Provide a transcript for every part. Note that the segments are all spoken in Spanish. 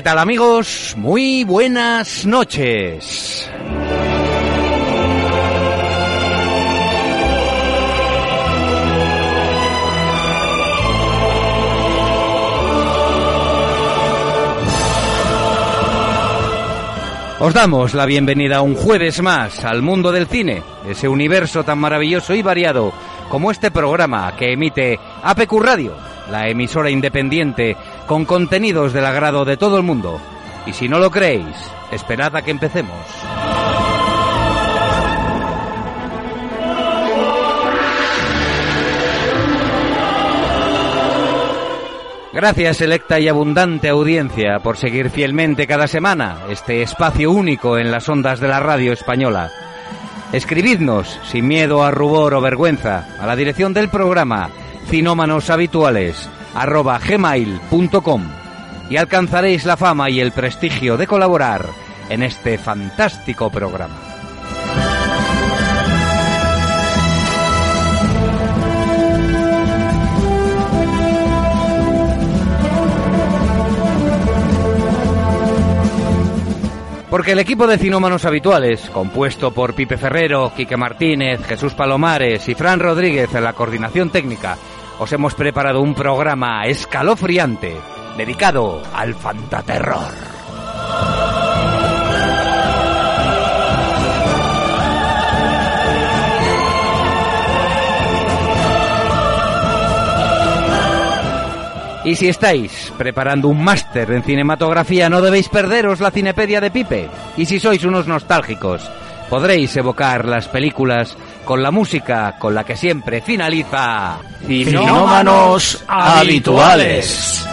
¿Qué tal amigos? Muy buenas noches. Os damos la bienvenida un jueves más al mundo del cine, ese universo tan maravilloso y variado como este programa que emite APQ Radio, la emisora independiente con contenidos del agrado de todo el mundo. Y si no lo creéis, esperad a que empecemos. Gracias, selecta y abundante audiencia, por seguir fielmente cada semana este espacio único en las ondas de la radio española. Escribidnos, sin miedo a rubor o vergüenza, a la dirección del programa Cinómanos Habituales, arroba gmail.com y alcanzaréis la fama y el prestigio de colaborar en este fantástico programa. Porque el equipo de cinómanos habituales, compuesto por Pipe Ferrero, Quique Martínez, Jesús Palomares y Fran Rodríguez en la coordinación técnica, os hemos preparado un programa escalofriante dedicado al fantaterror. Y si estáis preparando un máster en cinematografía, no debéis perderos la cinepedia de Pipe. Y si sois unos nostálgicos, podréis evocar las películas con la música con la que siempre finaliza Cinómanos habituales.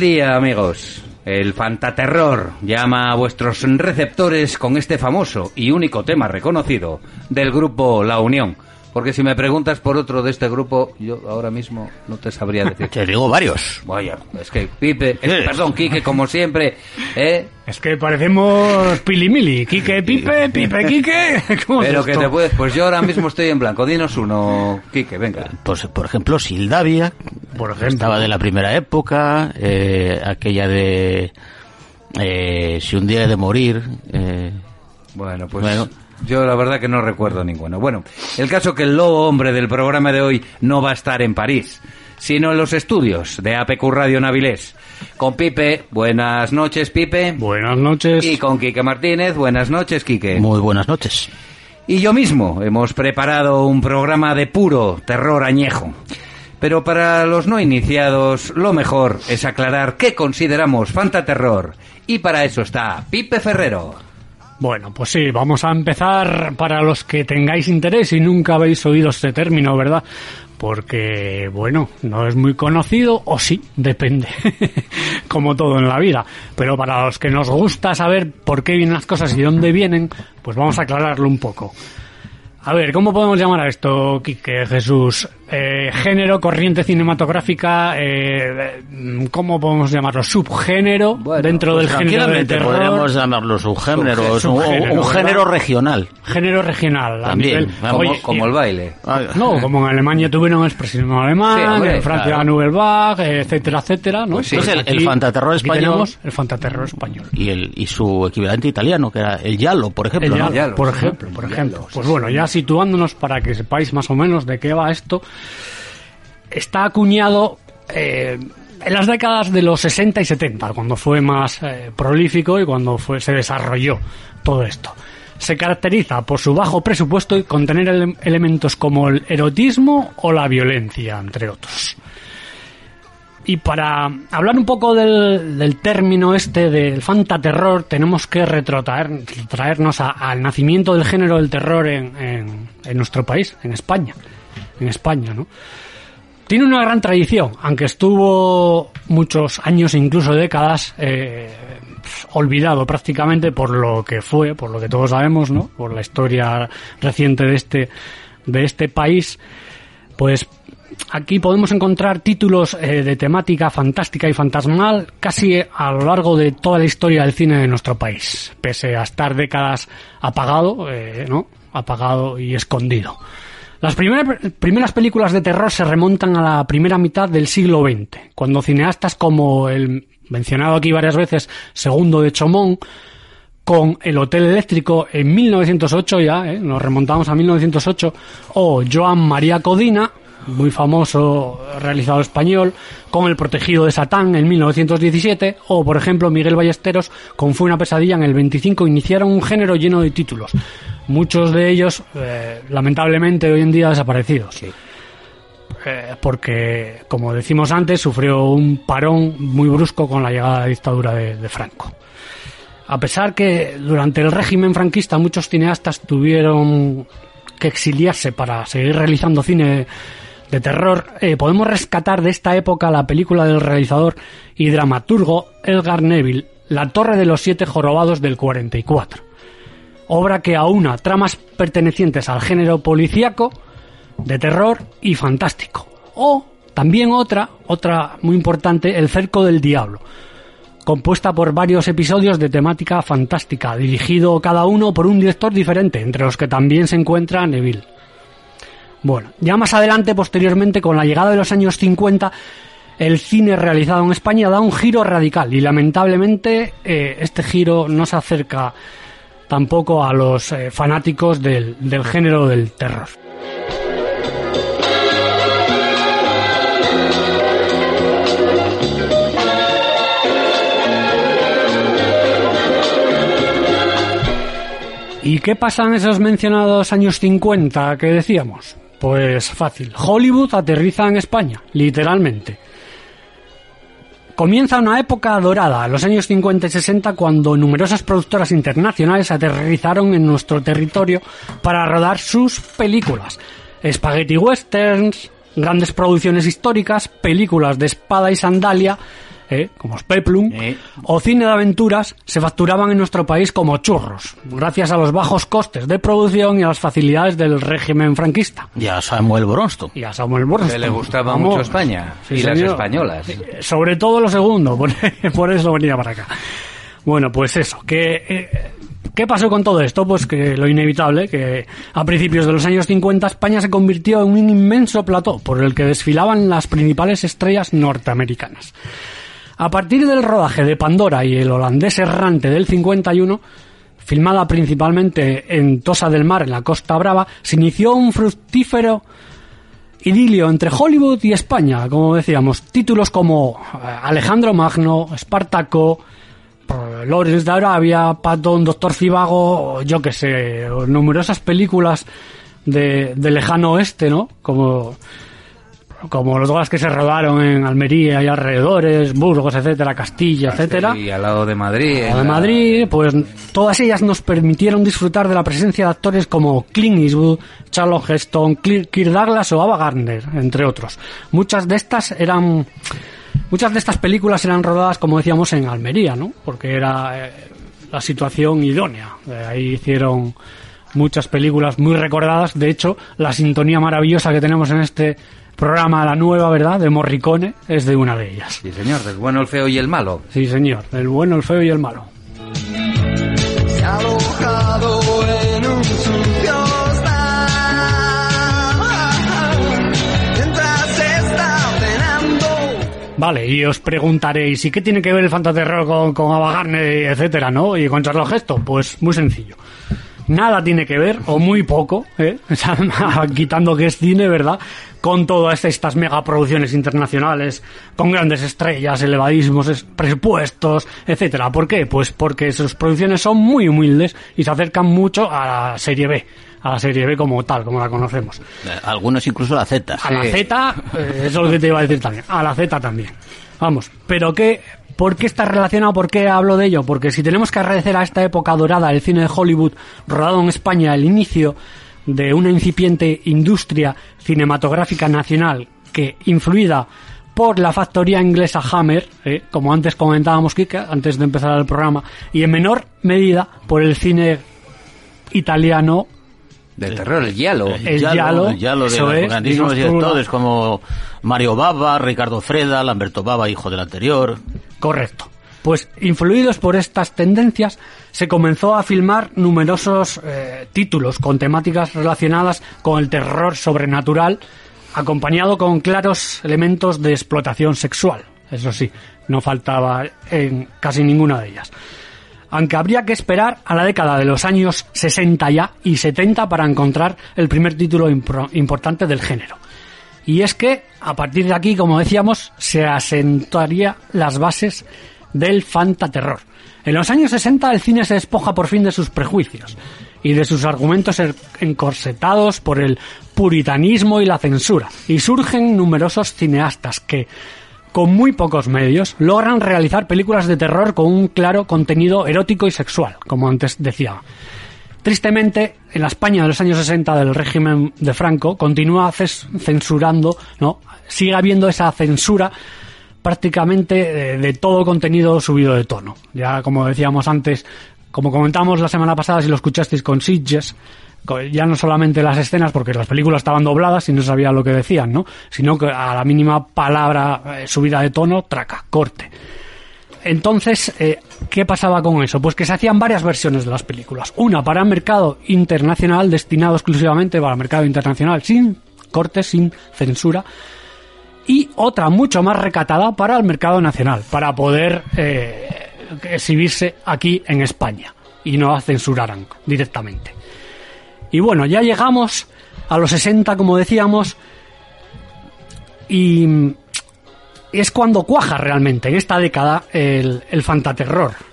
Día, amigos. El fantaterror llama a vuestros receptores con este famoso y único tema reconocido del grupo La Unión. Porque si me preguntas por otro de este grupo, yo ahora mismo no te sabría decir. Te digo varios. Vaya, es que Pipe, eh, perdón, Quique, como siempre, ¿eh? Es que parecemos pilimili. Quique, Pipe, Pipe, Quique. ¿Cómo es Pero que esto? te puedes, pues yo ahora mismo estoy en blanco. Dinos uno, Quique, venga. Pues, por ejemplo, Sildavia, Por ejemplo. estaba de la primera época, eh, aquella de eh, Si un día he de morir. eh, Bueno, pues Bueno. Yo la verdad que no recuerdo ninguno. Bueno, el caso que el lobo hombre del programa de hoy no va a estar en París, sino en los estudios de APQ Radio Navilés. Con Pipe, buenas noches Pipe. Buenas noches. Y con Quique Martínez, buenas noches Quique. Muy buenas noches. Y yo mismo hemos preparado un programa de puro terror añejo. Pero para los no iniciados, lo mejor es aclarar qué consideramos fantaterror. Y para eso está Pipe Ferrero. Bueno, pues sí, vamos a empezar para los que tengáis interés y nunca habéis oído este término, ¿verdad? Porque, bueno, no es muy conocido, o sí, depende, como todo en la vida. Pero para los que nos gusta saber por qué vienen las cosas y dónde vienen, pues vamos a aclararlo un poco. A ver, ¿cómo podemos llamar a esto, Quique, Jesús? Eh, género, corriente cinematográfica, eh, ¿cómo podemos llamarlo? Subgénero Bueno, dentro Pues del género del terror. podríamos llamarlo subgénero, un, Subgénero, un ¿verdad? género regional. Género regional. También, nivel- Como, Oye, como el baile. No, como en Alemania tuvieron el expresionismo alemán, Sí, hombre, en Francia claro. la Nouvelle Vague, etcétera, etcétera, ¿no? Pues sí. Entonces, el- el fantaterror español- tenemos el fantaterror español. Y, el, y su equivalente italiano, que era el Yalo, por ejemplo. El ¿no? Yalo, por ejemplo, por ejemplo. Yalo, Pues sí, bueno, ya situándonos para que sepáis más o menos de qué va esto, está acuñado eh, en las décadas de los 60 y 70, cuando fue más eh, prolífico y cuando fue, se desarrolló todo esto. Se caracteriza por su bajo presupuesto y contener ele- elementos como el erotismo o la violencia, entre otros. Y para hablar un poco del, término este del fantaterror, tenemos que retrotraer, traernos a- al nacimiento del género del terror en- en nuestro país, en España. En España, ¿no? Tiene una gran tradición, aunque estuvo muchos años, incluso décadas, eh, olvidado prácticamente por lo que fue, por lo que todos sabemos, ¿no? Por la historia reciente de este, de este país. Pues aquí podemos encontrar títulos eh, de temática fantástica y fantasmal casi a lo largo de toda la historia del cine de nuestro país, pese a estar décadas apagado, eh, ¿no? Apagado y escondido. Las primeras, películas de terror se remontan a la primera mitad del siglo XX, cuando cineastas como el mencionado aquí varias veces Segundo de Chomón, con El Hotel Eléctrico en 1908 ya, ¿eh? nos remontamos a 1908, o Joan María Codina, muy famoso realizador español, con El Protegido de Satán en 1917, o por ejemplo Miguel Ballesteros con Fue una pesadilla en el 25, iniciaron un género lleno de títulos, muchos de ellos eh, lamentablemente hoy en día desaparecidos. Eh, porque, como decimos antes, sufrió un parón muy brusco con la llegada de la dictadura de- de Franco. A pesar que durante el régimen franquista muchos cineastas tuvieron que exiliarse para seguir realizando cine de terror, eh, podemos rescatar de esta época la película del realizador y dramaturgo Edgar Neville, La Torre de los Siete Jorobados del 44. Obra que aúna tramas pertenecientes al género policíaco, de terror y fantástico. O también otra, otra muy importante, El Cerco del Diablo, compuesta por varios episodios de temática fantástica, dirigido cada uno por un director diferente, entre los que también se encuentra Neville. Bueno, ya más adelante, posteriormente, con la llegada de los años 50, el cine realizado en España da un giro radical y lamentablemente eh, este giro no se acerca tampoco a los eh, fanáticos del, del género del terror. ¿Y qué pasa en esos mencionados años 50 que decíamos? Pues fácil. Hollywood aterriza en España, literalmente. Comienza una época dorada, los años 50 y 60, cuando numerosas productoras internacionales aterrizaron en nuestro territorio para rodar sus películas. Spaghetti westerns, grandes producciones históricas, películas de espada y sandalia, ¿eh? como Peplum, Eh. o cine de aventuras se facturaban en nuestro país como churros, gracias a los bajos costes de producción y a las facilidades del régimen franquista. Y a Samuel Bronston. Y a Samuel Bronston. Que le gustaba Vamos. mucho España Sí, y las españolas. Sobre todo lo segundo, por, por eso venía para acá. Bueno, pues eso, que... eh, ¿Qué pasó con todo esto? Pues que lo inevitable, que a principios de los años 50 España se convirtió en un inmenso plató por el que desfilaban las principales estrellas norteamericanas. A partir del rodaje de Pandora y el holandés errante del 51, filmada principalmente en Tosa del Mar, en la Costa Brava, se inició un fructífero idilio entre Hollywood y España, como decíamos, títulos como eh, Alejandro Magno, Espartaco, eh, Lawrence de Arabia, Patton, Doctor Cibago, yo que sé, numerosas películas de, de lejano oeste, ¿no? Como, como las que se rodaron en Almería y alrededores, Burgos, etcétera, Castilla, etcétera. Y al lado de Madrid. de en la- Madrid, pues todas ellas nos permitieron disfrutar de la presencia de actores como Clint Eastwood, Charlotte Heston, Kirk Douglas o Ava Gardner, entre otros. Muchas de estas eran muchas de estas películas eran rodadas, como decíamos, en Almería, ¿no? Porque era eh, la situación idónea. De ahí hicieron muchas películas muy recordadas. De hecho, la sintonía maravillosa que tenemos en este programa, la nueva, ¿verdad? De Morricone, es de una de ellas. Sí, señor, del bueno, el feo y el malo. Sí, señor. El bueno, el feo y el malo. Se ha alojado en un sucio hostal. Mientras está cenando. Vale, y os preguntaréis, ¿y qué tiene que ver el fantaterror con, con Ava Gardner, etcétera, no? Y con Charles Gesto? Pues muy sencillo. Nada tiene que ver, o muy poco, ¿eh? Quitando que es cine, ¿verdad? Con todas estas megaproducciones internacionales, con grandes estrellas, elevadísimos es- presupuestos, etcétera. ¿Por qué? Pues porque sus producciones son muy humildes y se acercan mucho a la serie B, a la serie B como tal, como la conocemos. Eh, Algunos incluso la Z. A la Z, eh, eso es lo que te iba a decir también. A la Z también. Vamos, pero qué, ¿por qué está relacionado? ¿Por qué hablo de ello? Porque si tenemos que agradecer a esta época dorada del cine de Hollywood, rodado en España, el inicio de una incipiente industria cinematográfica nacional que, influida por la factoría inglesa Hammer, eh, como antes comentábamos, Kika, antes de empezar el programa, y en menor medida por el cine italiano Del terror, el hielo. El Giallo, el Giallo de los es, grandísimos directores como Mario Bava, Ricardo Freda, Lamberto Bava, hijo del anterior. Correcto. Pues influidos por estas tendencias, se comenzó a filmar numerosos eh, títulos con temáticas relacionadas con el terror sobrenatural, acompañado con claros elementos de explotación sexual. Eso sí, no faltaba en casi ninguna de ellas. Aunque habría que esperar a la década de los años 60 ya y 70 para encontrar el primer título importante del género. Y es que, a partir de aquí, como decíamos, se asentaría las bases del fantaterror. En los años 60 el cine se despoja por fin de sus prejuicios y de sus argumentos er- encorsetados por el puritanismo y la censura. Y surgen numerosos cineastas que, con muy pocos medios, logran realizar películas de terror con un claro contenido erótico y sexual, como antes decía. Tristemente, en la España de los años 60 del régimen de Franco continúa censurando, ¿no? Sigue habiendo esa censura prácticamente eh, de, todo contenido subido de tono. Ya como decíamos antes, como comentamos la semana pasada, si lo escuchasteis con Sitges, ya no solamente las escenas, porque las películas estaban dobladas y no sabía lo que decían, ¿no? Sino que a la mínima palabra eh, subida de tono, traca, corte. Entonces, eh, ¿qué pasaba con eso? Pues que se hacían varias versiones de las películas. Una para el mercado internacional, destinado exclusivamente para el mercado internacional, sin cortes, sin censura. Y otra mucho más recatada para el mercado nacional, para poder eh, exhibirse aquí en España y no la censuraran directamente. Y bueno, ya llegamos a los 60, como decíamos, y es cuando cuaja realmente en esta década el, el fantaterror.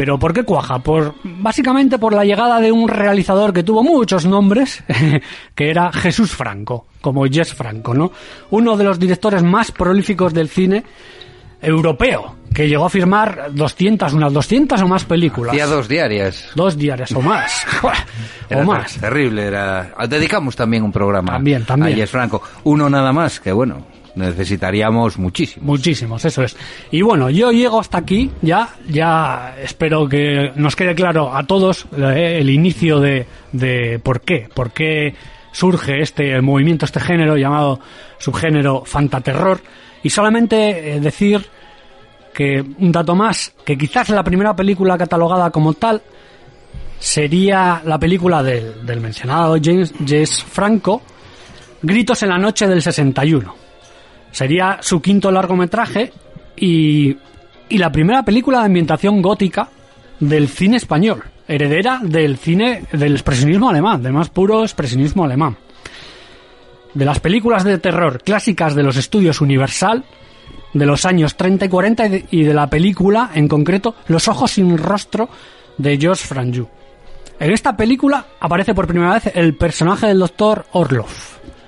Pero ¿por qué cuaja? Por, básicamente por la llegada de un realizador que tuvo muchos nombres, que era Jesús Franco, como Jess Franco, ¿no? Uno de los directores más prolíficos del cine europeo, que llegó a firmar 200, unas 200 o más películas. Hacía dos diarias. Dos diarias o más. Era o más. ter- Terrible, era... Dedicamos también un programa También, también. a Jess Franco. Uno nada más, que bueno, necesitaríamos muchísimo. Muchísimos, eso es. Y bueno, yo llego hasta aquí, ya, ya espero que nos quede claro a todos eh, el inicio de, de por qué, por qué surge este movimiento, este género llamado subgénero fantaterror. Y solamente eh, decir que un dato más, que quizás la primera película catalogada como tal sería la película del, del mencionado James Jess Franco, Gritos en la noche del 61. Sería su quinto largometraje y, y la primera película de ambientación gótica del cine español. heredera del cine del expresionismo alemán, del más puro expresionismo alemán. De las películas de terror clásicas de los estudios Universal de los años 30 y 40 y de, la película, en concreto, Los ojos sin rostro de Georges Franju. En esta película aparece por primera vez el personaje del doctor Orlov,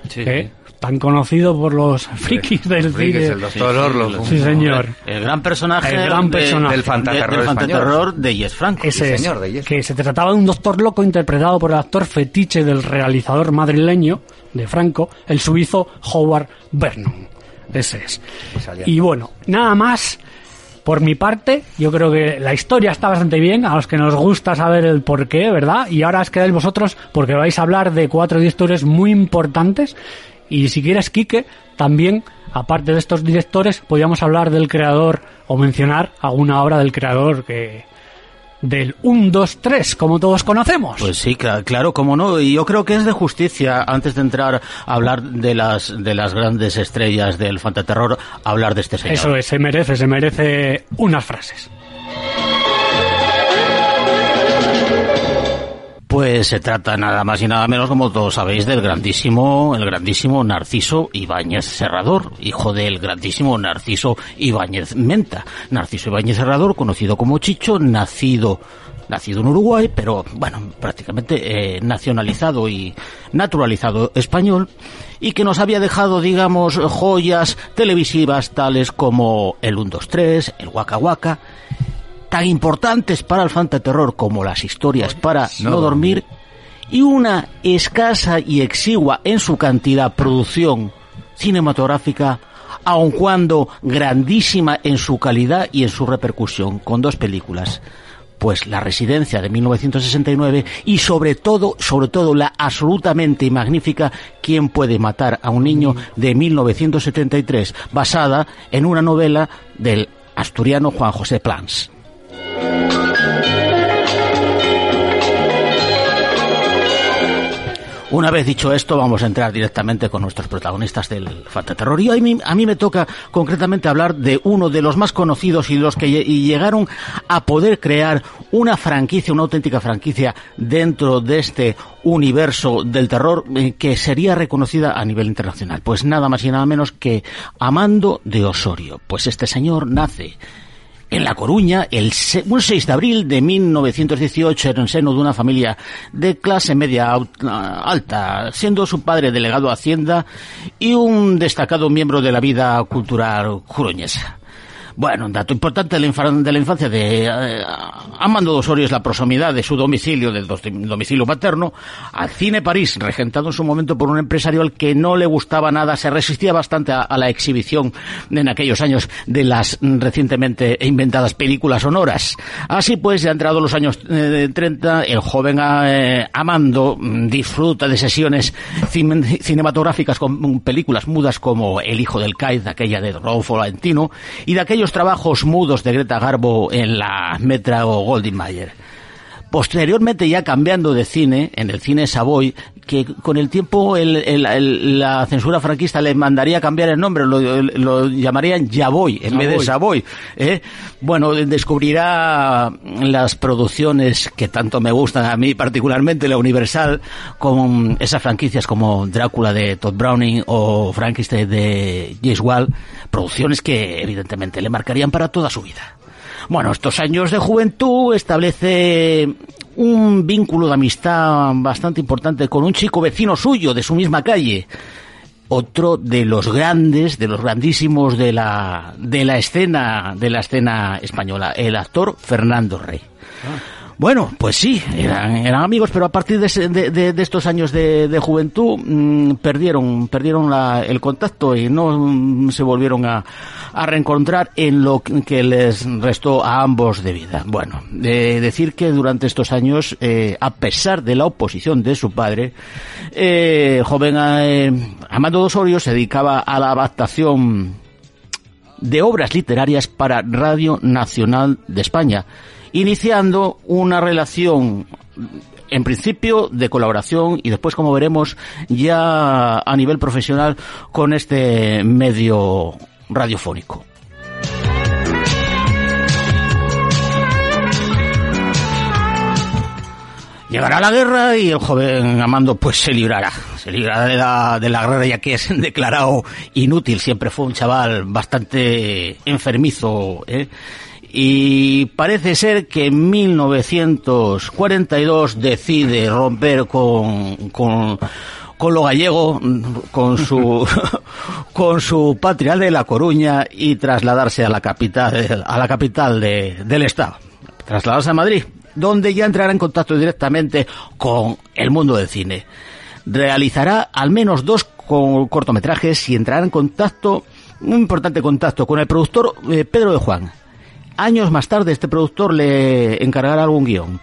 Sí. que tan conocido por los frikis del Frikis, cine. el doctor. Sí, señor. El gran personaje, El gran de- personaje. Del fantaterror de- del de Yes Franco. Ese Sí, es, señor, de Yes. que se trataba de un doctor loco interpretado por el actor fetiche del realizador madrileño de Franco, el suizo Howard Vernon. Ese es. salía. Y bueno, nada más por mi parte. Yo creo que la historia está bastante bien, a los que nos gusta saber el porqué, ¿verdad? Y ahora os quedáis vosotros porque vais a hablar de cuatro directores muy importantes. Y si quieres, Quique, también, aparte de estos directores, podríamos hablar del creador o mencionar alguna obra del creador que del 1, 2, 3, como todos conocemos. Pues sí, cla- claro, como no. Y yo creo que es de justicia, antes de entrar a hablar de las, de las grandes estrellas del fantaterror, hablar de este señor. Eso es, se merece, se merece unas frases. Pues se trata nada más y nada menos, como todos sabéis, del grandísimo, el grandísimo Narciso Ibáñez Serrador, hijo del grandísimo Narciso Ibáñez Menta. Narciso Ibáñez Serrador, conocido como Chicho, nacido nacido en Uruguay, pero bueno, prácticamente eh, nacionalizado y naturalizado español, y que nos había dejado, digamos, joyas televisivas tales como el 1, 2, 3, el Waka Waka, tan importantes para el fantaterror como las historias para no, No dormir, y una escasa y exigua en su cantidad producción cinematográfica, aun cuando grandísima en su calidad y en su repercusión, con dos películas. Pues La Residencia de 1969 y sobre todo, sobre todo la absolutamente magnífica ¿Quién puede matar a un niño? de 1973, basada en una novela del asturiano Juan José Plans. Una vez dicho esto, vamos a entrar directamente con nuestros protagonistas del fantaterror. Y mí, a mí me toca concretamente hablar de uno de los más conocidos y los que llegaron a poder crear una franquicia, una auténtica franquicia dentro de este universo del terror eh, que sería reconocida a nivel internacional. Pues nada más y nada menos que Amando de Osorio. Pues este señor nace en La Coruña, el se- un 6 de abril de 1918, en el seno de una familia de clase media au- alta, siendo su padre delegado de Hacienda y un destacado miembro de la vida cultural coruñesa. Bueno, un dato importante de la, de la infancia de eh, Amando Osorio es la proximidad de su domicilio, del domicilio paterno, al Cine París, regentado en su momento por un empresario al que no le gustaba nada, se resistía bastante a, la exhibición en aquellos años de las recientemente inventadas películas sonoras. Así pues, ya entrado los años eh, 30, el joven eh, Amando disfruta de sesiones cin- cinematográficas con películas mudas como El hijo del Caiz, aquella de Rodolfo Valentino, y de aquellos trabajos mudos de Greta Garbo en la Metra o Goldwyn Mayer. Posteriormente, ya cambiando de cine, en el cine Savoy, que con el tiempo el- el- el- la censura franquista le mandaría cambiar el nombre, lo, lo llamarían Yavoy en vez de Savoy. ¿eh? Bueno, descubrirá las producciones que tanto me gustan a mí, particularmente la Universal, con esas franquicias como Drácula de Todd Browning o Frankenstein de James Wall, producciones que evidentemente le marcarían para toda su vida. Bueno, estos años de juventud establece un vínculo de amistad bastante importante con un chico vecino suyo de su misma calle. Otro de los grandes, de los grandísimos de la, de la escena, de la escena española, el actor Fernando Rey. Bueno, pues sí, eran, eran amigos, pero a partir de, ese- de- estos años de, juventud mm, perdieron, perdieron la- el contacto y no mm, se volvieron a, a reencontrar en lo que les restó a ambos de vida. Bueno, de decir que durante estos años, eh, a pesar de la oposición de su padre, eh, joven eh, Amado Osorio se dedicaba a la adaptación de obras literarias para Radio Nacional de España, iniciando una relación en principio de colaboración y después, como veremos, ya a nivel profesional con este medio radiofónico. Llegará la guerra y el joven Amando pues se librará. Se librará de la, de la guerra ya que es declarado inútil. Siempre fue un chaval bastante enfermizo. ¿eh? Y parece ser que en 1942 decide romper con, con, con lo gallego, con su, con su patria de La Coruña y trasladarse a la capital, a la capital de, del Estado. Trasladarse a Madrid, donde ya entrará en contacto directamente con el mundo del cine. Realizará al menos dos co- cortometrajes y entrará en contacto, un importante contacto, con el productor eh, Pedro de Juan. Años más tarde este productor le encargará algún guion.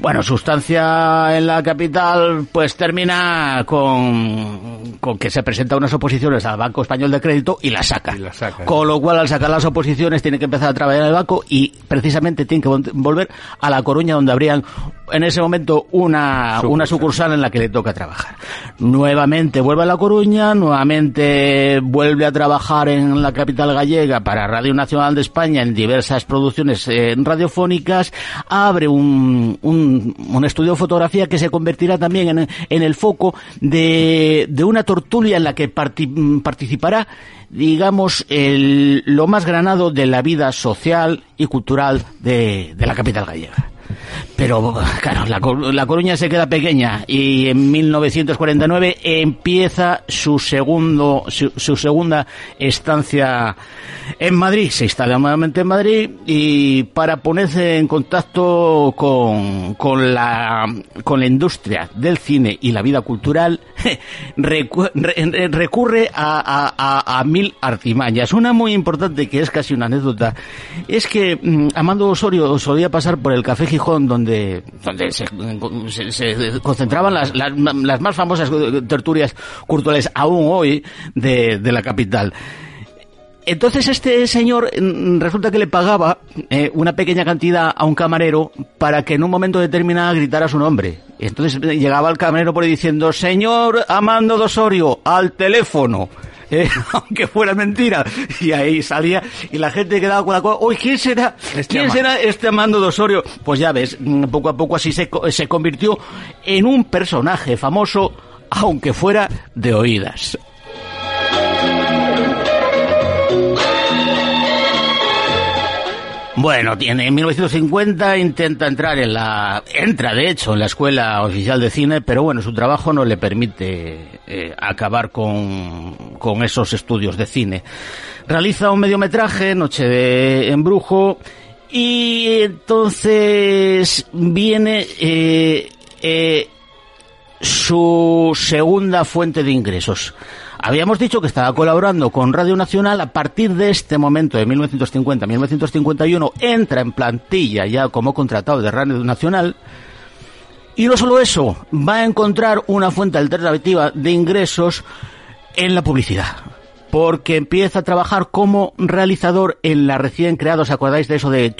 Bueno, sustancia en la capital pues termina con, con que se presenta unas oposiciones al Banco Español de Crédito y la saca. Y la saca. Con lo cual al sacar las oposiciones tiene que empezar a trabajar en el banco y precisamente tiene que vol- volver a La Coruña donde habrían en ese momento una, una sucursal en la que le toca trabajar. Nuevamente vuelve a La Coruña, nuevamente vuelve a trabajar en la capital gallega para Radio Nacional de España en diversas producciones eh, radiofónicas, abre un, un, un estudio de fotografía que se convertirá también en, en el foco de, de una tortulia en la que parti- participará digamos, el, lo más granado de la vida social y cultural de, de la capital gallega. Pero, claro, la, la Coruña se queda pequeña y en 1949 empieza su segundo, su, su segunda estancia en Madrid. Se instala nuevamente en Madrid y para ponerse en contacto con, con la, con la industria del cine y la vida cultural, recu- re- recurre a, a- a- a mil artimañas. Una muy importante que es casi una anécdota es que mm, Amando Osorio solía pasar por el Café Gijón donde, donde se, concentraban las, las, más famosas tertulias culturales aún hoy de, de la capital. Entonces este señor mm, resulta que le pagaba eh, una pequeña cantidad a un camarero para que en un momento determinado gritara su nombre. Entonces llegaba el camarero por ahí diciendo, señor Amando de Osorio, al teléfono. Eh, aunque fuera mentira. Y ahí salía y la gente quedaba con la cosa, uy, ¿quién será? ¿Quién será este Amando de Osorio? Pues ya ves, mm, poco a poco así se, se convirtió en un personaje famoso, aunque fuera de oídas. Bueno, tiene en 1950 intenta entrar en la entra de hecho en la escuela oficial de cine, pero bueno, su trabajo no le permite eh, acabar con, con esos estudios de cine. Realiza un mediometraje, Noche de embrujo, y entonces viene eh, eh, su segunda fuente de ingresos. Habíamos dicho que estaba colaborando con Radio Nacional. A partir de este momento, de 1950-1951, entra en plantilla ya como contratado de Radio Nacional. Y no solo eso, va a encontrar una fuente alternativa de ingresos en la publicidad. Porque empieza a trabajar como realizador en la recién creada, ¿os acordáis de eso de...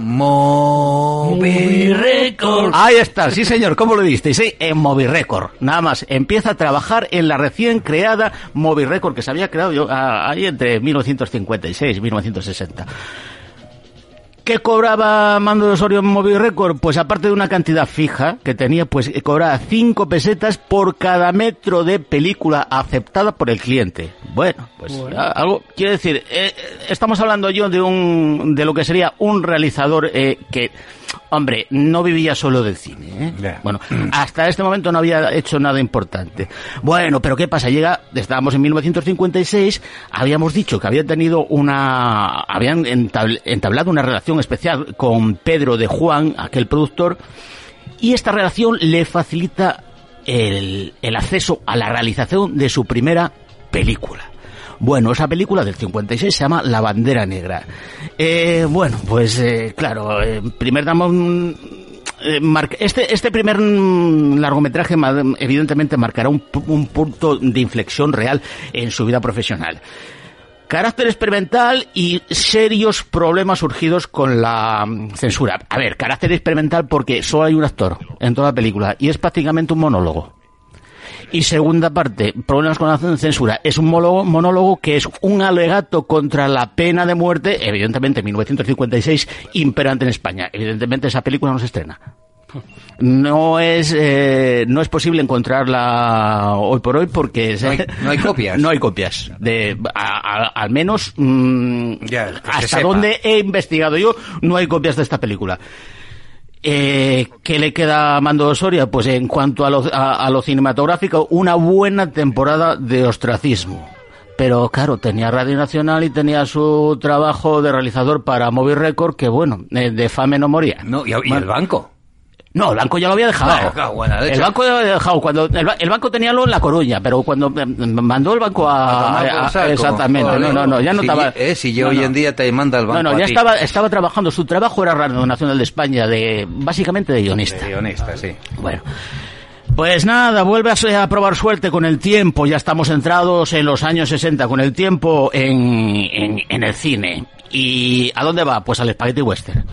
Moby Records. Ahí está, sí señor, ¿cómo lo viste? Sí, en Moby Record. Nada más, empieza a trabajar en la recién creada Moby Record que se había creado yo, ah, ahí entre 1956 y 1960. ¿Qué cobraba Mando de Osorio en Moby Record? Pues aparte de una cantidad fija que tenía, pues eh, cobraba 5 pesetas por cada metro de película aceptada por el cliente. Bueno, pues algo, quiero decir, eh, eh, estamos hablando yo de un, de lo que sería un realizador eh, que, hombre, no vivía solo del cine. ¿eh? Bueno, hasta este momento no había hecho nada importante. Bueno, pero ¿qué pasa? Llega, estábamos en 1956, habíamos dicho que había tenido una, habían entabl- entablado una relación especial con Pedro de Juan, aquel productor, y esta relación le facilita el, el acceso a la realización de su primera película. Bueno, esa película del 56 se llama La Bandera Negra. Eh, bueno, pues eh, claro, eh, primer damos un- eh, este, este primer mm, largometraje evidentemente marcará un, un punto de inflexión real en su vida profesional. Carácter experimental y serios problemas surgidos con la mm, censura. A ver, carácter experimental porque solo hay un actor en toda la película y es prácticamente un monólogo. Y segunda parte, problemas con la censura, es un monólogo, monólogo que es un alegato contra la pena de muerte, evidentemente en 1956, imperante en España. Evidentemente esa película no se estrena. No es eh, no es posible encontrarla hoy por hoy porque No hay- no hay copias. no hay copias de a- a- al menos mm, Ya, se hasta donde he investigado yo no hay copias de esta película eh, ¿Qué le queda a Mando Soria? Pues en cuanto a lo, a, a lo cinematográfico, una buena temporada de ostracismo. Pero claro, tenía Radio Nacional y tenía su trabajo de realizador para Movie Record, que bueno, eh, de fame no moría. No, y, y el banco. No, el banco ya lo había dejado. Buena el banco ya lo había dejado. Cuando el, ba- el banco teníalo en La Coruña, pero cuando eh, mandó el banco A exactamente, no, no, no, ya no si, estaba... eh, si yo no, hoy en día te manda el banco No, no, ya estaba, estaba trabajando. Su trabajo era Radio Nacional de España, de básicamente de guionista. Sí, honesta, sí. Bueno. Pues nada, vuelve a, probar suerte con el tiempo. Ya estamos entrados en los años 60 con el tiempo en, en, en el cine. ¿Y a dónde va? Pues al Spaghetti Western.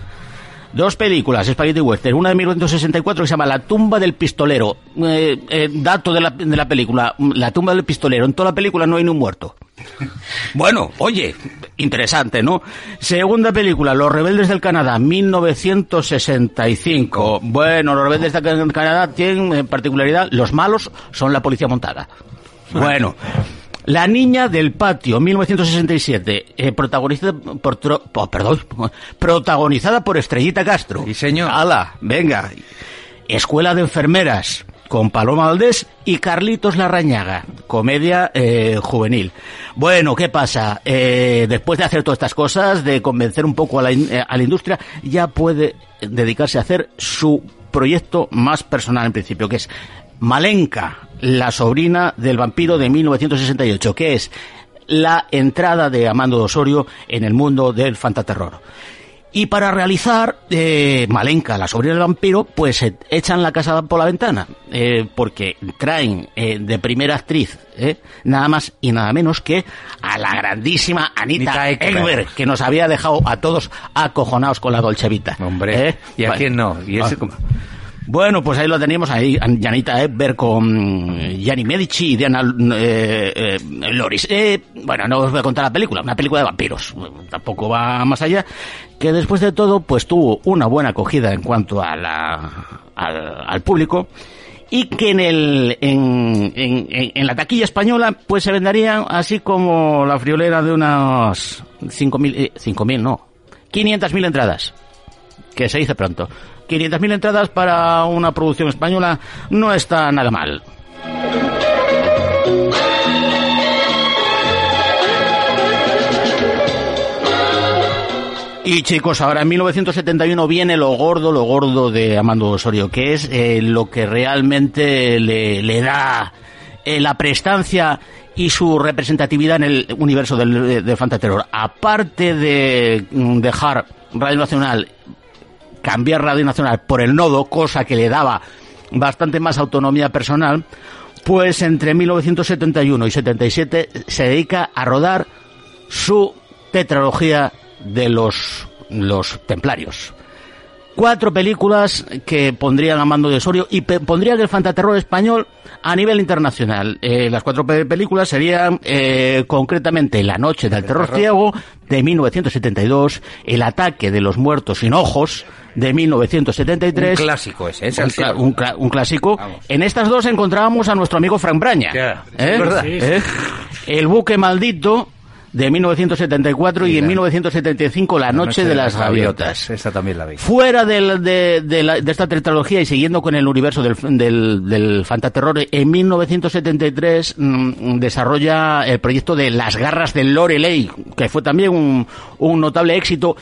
Dos películas, Spaghetti Western. Una de 1964 que se llama La tumba del pistolero. Eh, eh, dato de la, de la película. La tumba del pistolero. En toda la película no hay ni un muerto. Bueno, oye, interesante, ¿no? Segunda película, Los Rebeldes del Canadá, 1965. Bueno, Los Rebeldes del Canadá tienen eh, particularidad, los malos son la policía montada. Bueno, La Niña del Patio, 1967, eh, protagonizada por, tro- oh, perdón, protagonizada por Estrellita Castro. Sí, señor. ¡Hala! Venga. Escuela de Enfermeras, con Paloma Valdés y Carlitos Larrañaga, comedia eh, juvenil. Bueno, ¿qué pasa? Eh, después de hacer todas estas cosas, de convencer un poco a la, in- a la industria, ya puede dedicarse a hacer su proyecto más personal en principio, que es Malenka, la sobrina del vampiro de 1968, que es la entrada de Amando Osorio en el mundo del fantaterror. Y para realizar eh, Malenka, la sobrina del vampiro, pues eh, echan la casa por la ventana, eh, porque traen eh, de primera actriz eh, nada más y nada menos que a la grandísima Anita, Ekberg. Que nos había dejado a todos acojonados con la Dolce Vita. Hombre. ¿y a quién no? Y ese Ah. Bueno, pues ahí lo teníamos, ahí, Janita Ekberg con Gianni Medici y Diana eh, eh, Loris. Eh, bueno, no os voy a contar la película, una película de vampiros, tampoco va más allá, que después de todo, pues tuvo una buena acogida en cuanto a la, al, al público y que en el en, en, en- la taquilla española pues se venderían así como la friolera de unas 5.000, eh, 5.000 no, 500.000 entradas que se dice pronto. 500.000 entradas para una producción española no está nada mal. Y chicos, ahora en 1971 viene lo gordo, lo gordo de Amando Osorio, que es eh, lo que realmente le, da eh, la prestancia y su representatividad en el universo del, de, de Fantaterror. Aparte de mm, dejar Radio Nacional cambiar Radio Nacional por el nodo, cosa que le daba bastante más autonomía personal, pues entre 1971 y 77 se dedica a rodar su tetralogía de los, los templarios. Cuatro películas que pondrían a mando de Osorio y pondrían el fantaterror español a nivel internacional. Eh, las cuatro pe- películas serían eh, concretamente La Noche del Terror Ciego de 1972, El Ataque de los Muertos sin Ojos de 1973. Un clásico ese, ese un, un clásico. Vamos. En estas dos encontrábamos a nuestro amigo Frank Braña. Ya, ¿Eh? es verdad. Sí, sí. ¿Eh? El buque maldito de 1974 y, Y en la- 1975 La Noche, de, las Gaviotas. Esa también la vi. Fuera del- de, de la- de esta tetralogía y siguiendo con el universo del, del, del fantaterror, en 1973 mm, desarrolla el proyecto de Las Garras del Loreley, que fue también un, un notable éxito,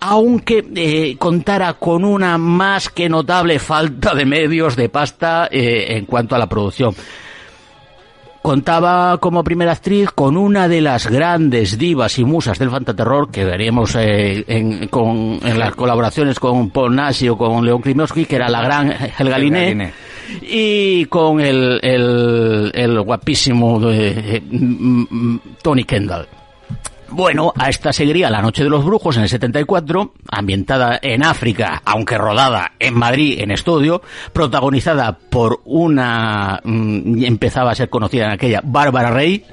aunque eh, contara con una más que notable falta de medios, de pasta, eh, en cuanto a la producción contaba como primera actriz con una de las grandes divas y musas del fantaterror que veríamos eh, en, con, en las colaboraciones con Paul Nash o con León Klimowski, que era la gran Helga Liné, y con el, el, el guapísimo de, eh, mm, mm, Tony Kendall. Bueno, a esta seguiría La Noche de los Brujos en el 74, ambientada en África, aunque rodada en Madrid en estudio, protagonizada por una, mm, empezaba a ser conocida en aquella, Bárbara Rey,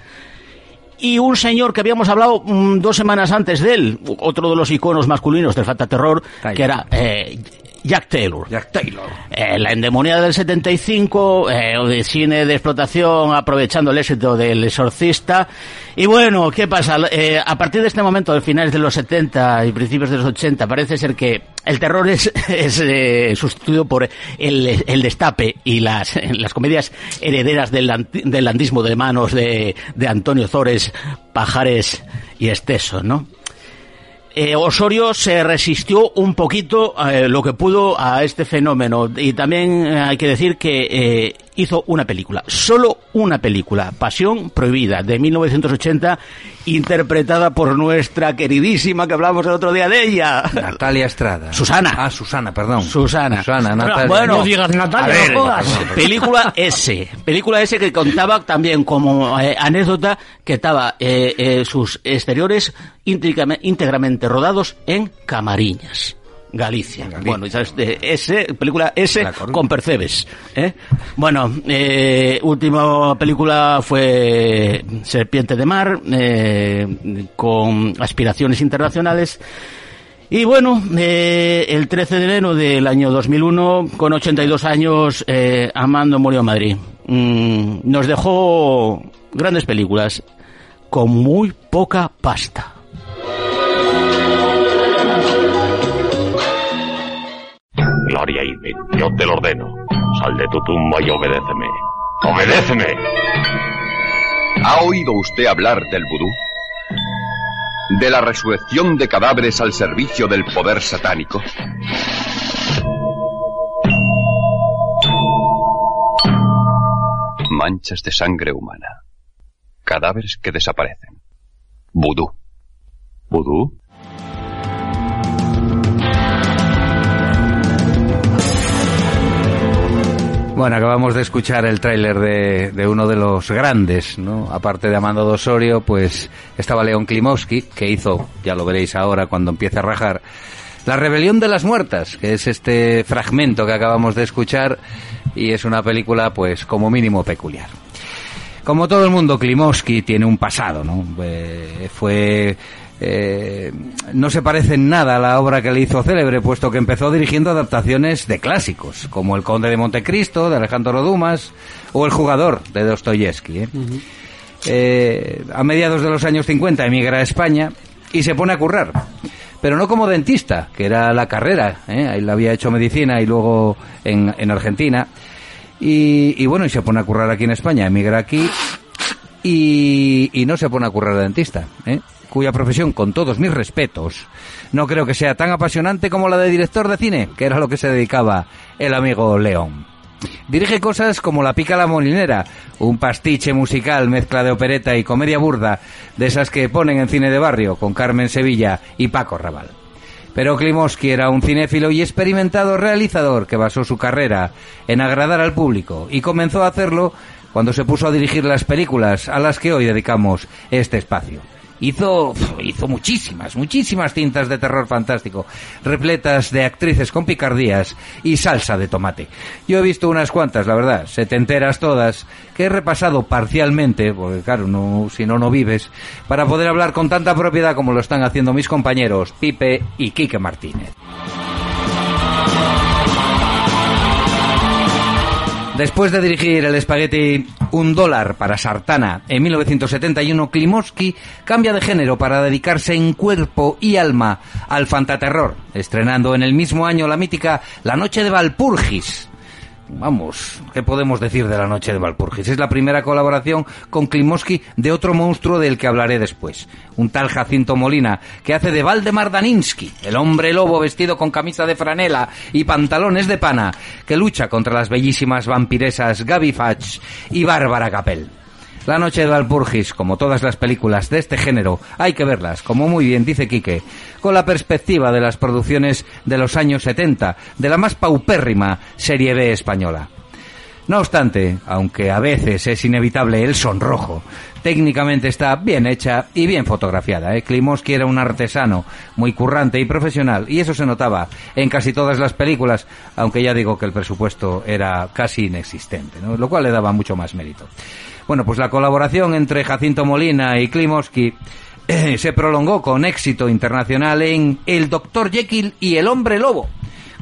y un señor que habíamos hablado mm, dos semanas antes de él, otro de los iconos masculinos del Fata Terror, que era eh, Jack Taylor. Jack Taylor. Eh, la endemoniada del 75, eh, de cine de explotación aprovechando el éxito del exorcista. Y bueno, ¿qué pasa? Eh, a partir de este momento, de finales de los 70 y principios de los 80, parece ser que el terror es, es eh, sustituido por el, el destape y las, las comedias herederas del, del landismo de manos de, de Antonio Zores, Pajares y Esteso, ¿no? Eh, Osorio se resistió un poquito eh, lo que pudo a este fenómeno. Y también eh, hay que decir que eh, hizo una película, solo una película, Pasión Prohibida, de 1980, interpretada por nuestra queridísima que hablamos el otro día de ella, Natalia Estrada. Susana. Ah, Susana, perdón. Susana. Susana, Natalia. Bueno, no digas Natalia, a ver, no jodas. película S, película S que contaba también como eh, anécdota que estaba eh, eh, sus exteriores íntegrame- íntegramente rodados en Camariñas. Galicia. Galicia. Bueno, y sabes, de S, película S con Percebes. ¿eh? Bueno, eh, última película fue Serpiente de Mar, eh, con aspiraciones internacionales. Y bueno, eh, el 13 de enero del año 2001, con 82 años, eh, Amando murió en Madrid. Mm, nos dejó grandes películas con muy poca pasta. Gloria yo te lo ordeno. Sal de tu tumba y obedéceme. ¡Obedéceme! ¿Ha oído usted hablar del vudú? ¿De la resurrección de cadáveres al servicio del poder satánico? Manchas de sangre humana. Cadáveres que desaparecen. Vudú. ¿Vudú? Bueno, acabamos de escuchar el tráiler de, de uno de los grandes, ¿no? Aparte de Amando de Osorio, pues estaba León Klimowski, que hizo, ya lo veréis ahora cuando empiece a rajar, La Rebelión de las Muertas, que es este fragmento que acabamos de escuchar, y es una película, pues, como mínimo peculiar. Como todo el mundo, Klimowski tiene un pasado, ¿no? Eh, fue... eh, no se parece en nada a la obra que le hizo célebre, puesto que empezó dirigiendo adaptaciones de clásicos, como El Conde de Montecristo, de Alejandro Dumas, o El Jugador, de Dostoyevsky. ¿eh? Eh, a mediados de los años 50 emigra a España y se pone a currar. Pero no como dentista, que era la carrera. ¿eh? Él había hecho medicina y luego en, en Argentina. Y, y bueno, y se pone a currar aquí en España, emigra aquí y, y no se pone a currar de dentista, ¿eh? Cuya profesión, con todos mis respetos, no creo que sea tan apasionante como la de director de cine, que era lo que se dedicaba el amigo León. Dirige cosas como La pica la molinera, un pastiche musical mezcla de opereta y comedia burda, de esas que ponen en cine de barrio con Carmen Sevilla y Paco Raval. Pero Klimovsky era un cinéfilo y experimentado realizador que basó su carrera en agradar al público y comenzó a hacerlo cuando se puso a dirigir las películas a las que hoy dedicamos este espacio. Hizo, hizo muchísimas, muchísimas cintas de terror fantástico, repletas de actrices con picardías y salsa de tomate. Yo he visto unas cuantas, la verdad, setenteras todas, que he repasado parcialmente, porque claro, no, si no, no vives, para poder hablar con tanta propiedad como lo están haciendo mis compañeros Pipe y Quique Martínez. Después de dirigir el espagueti Un dólar para Sartana en 1971, Klimovsky cambia de género para dedicarse en cuerpo y alma al fantaterror, estrenando en el mismo año la mítica La Noche de Valpurgis. Vamos, ¿qué podemos decir de La Noche de Valpurgis? Es la primera colaboración con Klimovsky de otro monstruo del que hablaré después, un tal Jacinto Molina, que hace de Valdemar Daninsky, el hombre lobo vestido con camisa de franela y pantalones de pana, que lucha contra las bellísimas vampiresas Gaby Fach y Bárbara Capel. La noche de Valpurgis, como todas las películas de este género, hay que verlas, como muy bien dice Quique, con la perspectiva de las producciones de los años 70, de la más paupérrima serie B española. No obstante, aunque a veces es inevitable el sonrojo, técnicamente está bien hecha y bien fotografiada. ¿eh? Klimovsky era un artesano muy currante y profesional y eso se notaba en casi todas las películas, aunque ya digo que el presupuesto era casi inexistente, lo cual le daba mucho más mérito. Bueno, pues la colaboración entre Jacinto Molina y Klimovsky eh, se prolongó con éxito internacional en El Doctor Jekyll y El Hombre Lobo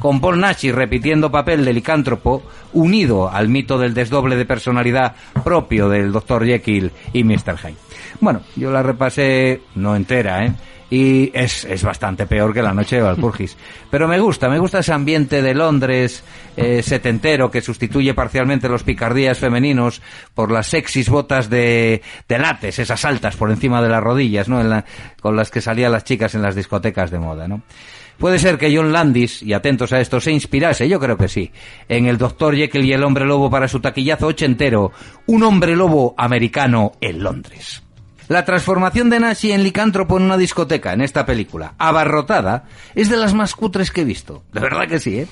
con Paul Nashi repitiendo papel de licántropo, unido al mito del desdoble de personalidad propio del Dr. Jekyll y Mr. Hyde. Bueno, yo la repasé no entera, ¿eh? Y es, es bastante peor que la noche de Valpurgis. Pero me gusta, me gusta ese ambiente de Londres eh, setentero que sustituye parcialmente los picardías femeninos por las sexys botas de, de látex, esas altas por encima de las rodillas, ¿no? En la- con las que salían las chicas en las discotecas de moda, ¿no? Puede ser que John Landis, y atentos a esto, se inspirase, yo creo que sí, en el Dr. Jekyll y el Hombre Lobo para su taquillazo ochentero, un hombre lobo americano en Londres. La transformación de Nashi en licántropo en una discoteca en esta película, abarrotada, es de las más cutres que he visto. De verdad que sí, ¿eh?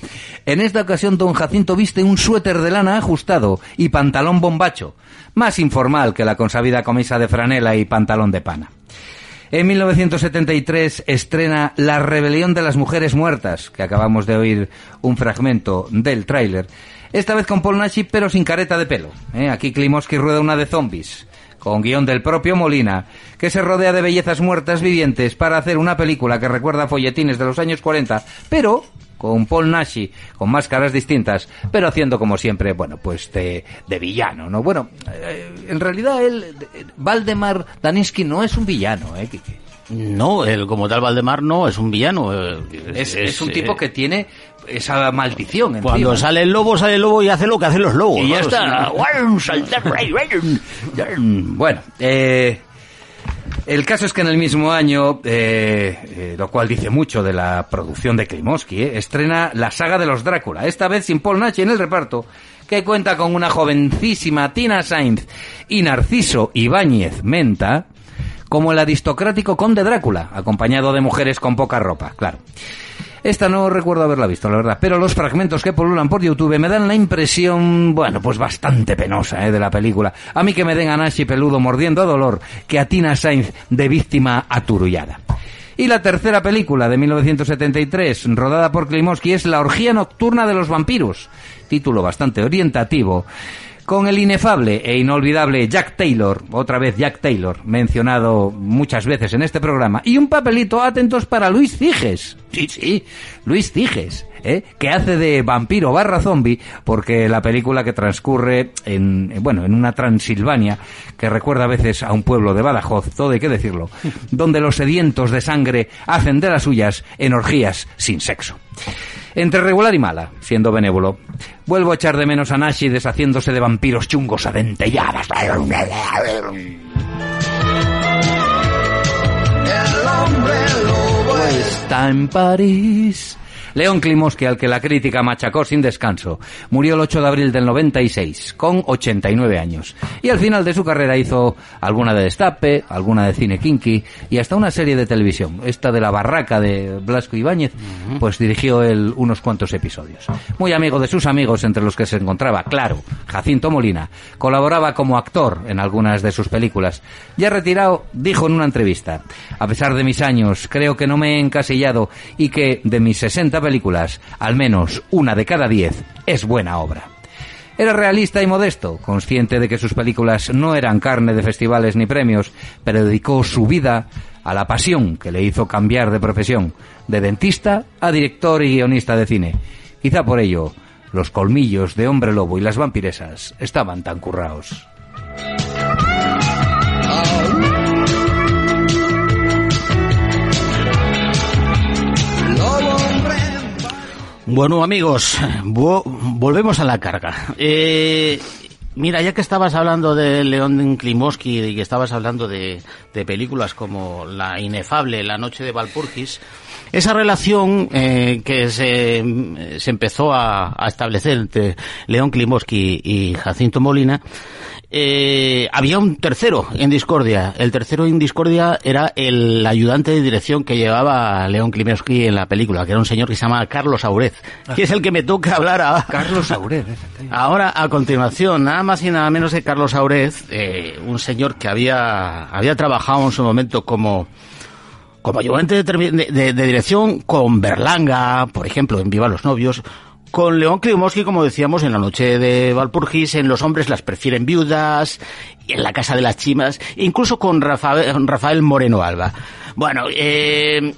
En esta ocasión Don Jacinto viste un suéter de lana ajustado y pantalón bombacho, más informal que la consabida camisa de franela y pantalón de pana. En 1973 estrena La rebelión de las mujeres muertas, que acabamos de oír un fragmento del tráiler. Esta vez con Paul Nashi, pero sin careta de pelo. ¿eh? Aquí Klimovsky rueda una de zombies, con guion del propio Molina, que se rodea de bellezas muertas vivientes para hacer una película que recuerda folletines de los años 40, pero con Paul Nashi, con máscaras distintas, pero haciendo como siempre, bueno, pues de, de villano, ¿no? Bueno, eh, en realidad él, Valdemar Daninsky no es un villano, ¿eh? No, el como tal Valdemar no es un villano. eh, Es, es un tipo que tiene esa maldición. Cuando encima. sale el lobo, sale el lobo y hace lo que hacen los lobos. Y ya está. Bueno, eh, el caso es que en el mismo año, eh, eh, lo cual dice mucho de la producción de Klimovsky, eh, estrena la saga de los Drácula, esta vez sin Paul Nachi en el reparto, que cuenta con una jovencísima Tina Sainz y Narciso Ibáñez Menta, como el aristocrático conde Drácula, acompañado de mujeres con poca ropa, claro. Esta no recuerdo haberla visto, la verdad, pero los fragmentos que pululan por YouTube me dan la impresión, bueno, pues bastante penosa, ¿eh? de la película. A mí que me den a Nashi peludo mordiendo a dolor que a Tina Sainz de víctima aturullada. Y la tercera película de 1973, rodada por Klimovsky, es La orgía nocturna de los vampiros, título bastante orientativo, con el inefable e inolvidable Jack Taylor, otra vez Jack Taylor, mencionado muchas veces en este programa, y un papelito atentos para Luis Ciges. Sí, sí, Luis Ciges, ¿eh? que hace de vampiro barra zombie, porque la película que transcurre en, eh, bueno, en una Transilvania, que recuerda a veces a un pueblo de Badajoz, todo hay que decirlo, donde los sedientos de sangre hacen de las suyas en orgías sin sexo. Entre regular y mala, siendo benévolo. Vuelvo a echar de menos a Nashi deshaciéndose de vampiros chungos a dentelladas. Está en París. León Klimovsky, al que la crítica machacó sin descanso, murió el 8 de abril del 96, con 89 años. Y al final de su carrera hizo alguna de destape, alguna de cine kinky y hasta una serie de televisión. Esta de la barraca de Blasco Ibáñez, pues dirigió él unos cuantos episodios. Muy amigo de sus amigos, entre los que se encontraba, claro, Jacinto Molina. Colaboraba como actor en algunas de sus películas. Ya retirado, dijo en una entrevista, a pesar de mis años, creo que no me he encasillado y que de mis 60 películas, al menos una de cada 10 es buena obra. Era realista y modesto, consciente de que sus películas no eran carne de festivales ni premios, pero dedicó su vida a la pasión que le hizo cambiar de profesión, de dentista a director y guionista de cine. Quizá por ello, los colmillos de Hombre Lobo y las vampiresas estaban tan curraos. Bueno, amigos, vo- volvemos a la carga. Eh, mira, ya que estabas hablando de León Klimovsky y estabas hablando de, de películas como La Inefable, La Noche de Valpurgis, esa relación eh, que se, se empezó a, a establecer entre León Klimovsky y Jacinto Molina eh, había un tercero en Discordia. El tercero en Discordia era el ayudante de dirección que llevaba León Klimovsky en la película, que era un señor que se llama Carlos Aurez, que es el que me toca hablar a... Carlos Aurez. Ahora, a continuación, nada más y nada menos que Carlos Aurez, eh, un señor que había, había trabajado en su momento como como ayudante de- de- de dirección con Berlanga, por ejemplo, en Viva los Novios, con León Klimovsky, como decíamos, en La Noche de Valpurgis, en Los Hombres las prefieren viudas, en La Casa de las Chimas, incluso con Rafael, Rafael Moreno Alba. Bueno, eh,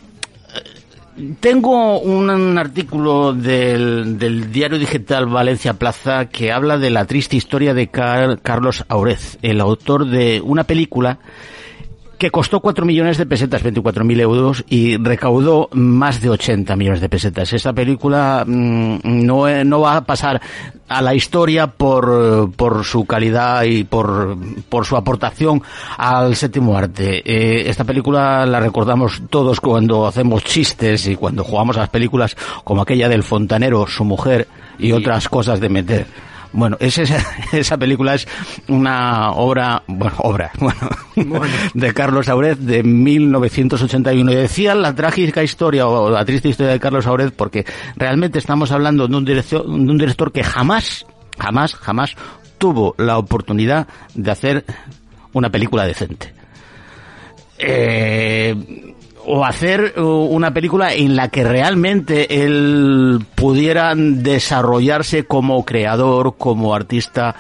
tengo un artículo del, del diario digital Valencia Plaza que habla de la triste historia de Car- Carlos Aurez, el autor de una película que costó 4 millones de pesetas, 24.000 euros, y recaudó más de 80 millones de pesetas. Esta película mm, no, eh, no va a pasar a la historia por, por su calidad y por, por su aportación al séptimo arte. Eh, esta película la recordamos todos cuando hacemos chistes y cuando jugamos a las películas como aquella del fontanero, su mujer y otras cosas de meter. Bueno, es esa, esa película es una obra, bueno, obra, bueno, de Carlos Aurez de 1981. Y decía la trágica historia o la triste historia de Carlos Aurez porque realmente estamos hablando de un director, de un director que jamás, jamás, jamás tuvo la oportunidad de hacer una película decente. Eh, o hacer uh, una película en la que realmente él pudiera desarrollarse como creador, como artista.